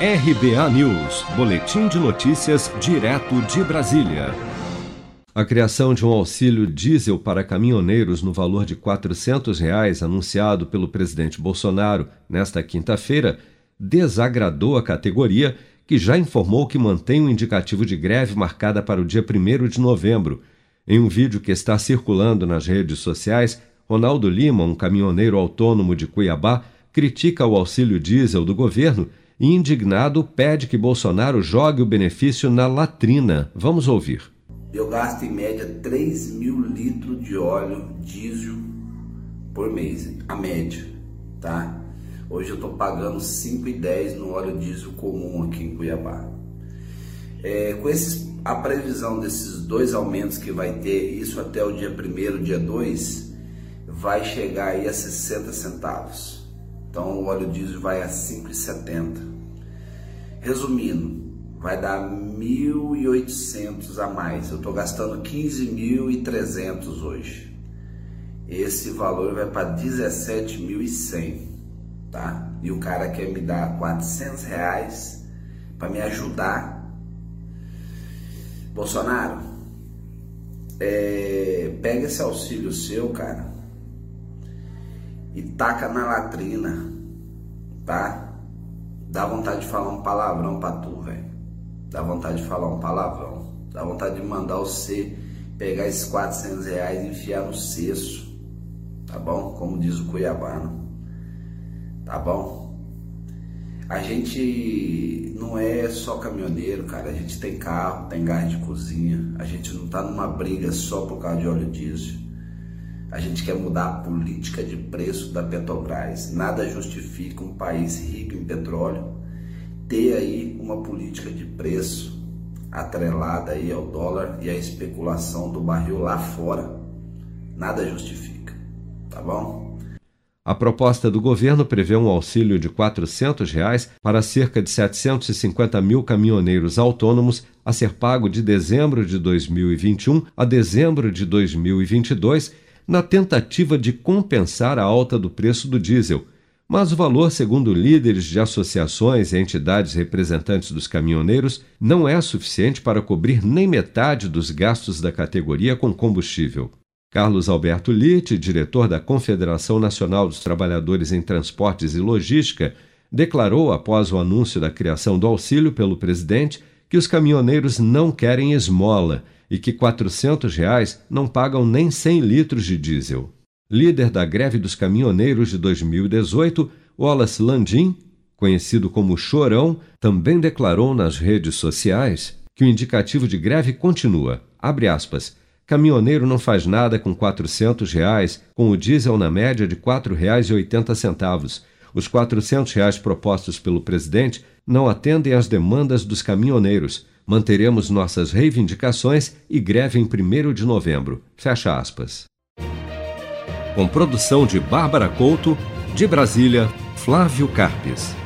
RBA News, Boletim de Notícias, direto de Brasília. A criação de um auxílio diesel para caminhoneiros no valor de 400 reais, anunciado pelo presidente Bolsonaro nesta quinta-feira, desagradou a categoria, que já informou que mantém um indicativo de greve marcada para o dia 1 de novembro. Em um vídeo que está circulando nas redes sociais, Ronaldo Lima, um caminhoneiro autônomo de Cuiabá, critica o auxílio diesel do governo indignado, pede que Bolsonaro jogue o benefício na latrina. Vamos ouvir. Eu gasto em média 3 mil litros de óleo diesel por mês, a média, tá? Hoje eu estou pagando 5,10 no óleo diesel comum aqui em Cuiabá. É, com esses, a previsão desses dois aumentos que vai ter, isso até o dia 1 dia 2, vai chegar aí a 60 centavos. Então o óleo diesel vai a 5,70. Resumindo, vai dar 1.800 a mais. Eu estou gastando 15.300 hoje. Esse valor vai para 17.100 tá? E o cara quer me dar 400 reais para me ajudar. Bolsonaro, é, pega esse auxílio seu, cara, e taca na latrina, tá? Dá vontade de falar um palavrão pra tu, velho. Dá vontade de falar um palavrão. Dá vontade de mandar você pegar esses 400 reais e enfiar no cesto, tá bom? Como diz o cuiabano tá bom? A gente não é só caminhoneiro, cara. A gente tem carro, tem gás de cozinha. A gente não tá numa briga só por causa de óleo diesel. A gente quer mudar a política de preço da Petrobras. Nada justifica um país rico em petróleo ter aí uma política de preço atrelada aí ao dólar e à especulação do barril lá fora. Nada justifica, tá bom? A proposta do governo prevê um auxílio de 400 reais para cerca de 750 mil caminhoneiros autônomos a ser pago de dezembro de 2021 a dezembro de 2022, na tentativa de compensar a alta do preço do diesel. Mas o valor, segundo líderes de associações e entidades representantes dos caminhoneiros, não é suficiente para cobrir nem metade dos gastos da categoria com combustível. Carlos Alberto Litte, diretor da Confederação Nacional dos Trabalhadores em Transportes e Logística, declarou após o anúncio da criação do auxílio pelo presidente que os caminhoneiros não querem esmola e que 400 reais não pagam nem 100 litros de diesel. Líder da greve dos caminhoneiros de 2018, Wallace Landim, conhecido como Chorão, também declarou nas redes sociais que o indicativo de greve continua. Abre aspas Caminhoneiro não faz nada com 400 reais, com o diesel na média de R$ 4,80. Os 400 reais propostos pelo presidente não atendem às demandas dos caminhoneiros. Manteremos nossas reivindicações e greve em 1 de novembro. Fecha aspas. Com produção de Bárbara Couto, de Brasília, Flávio Carpes.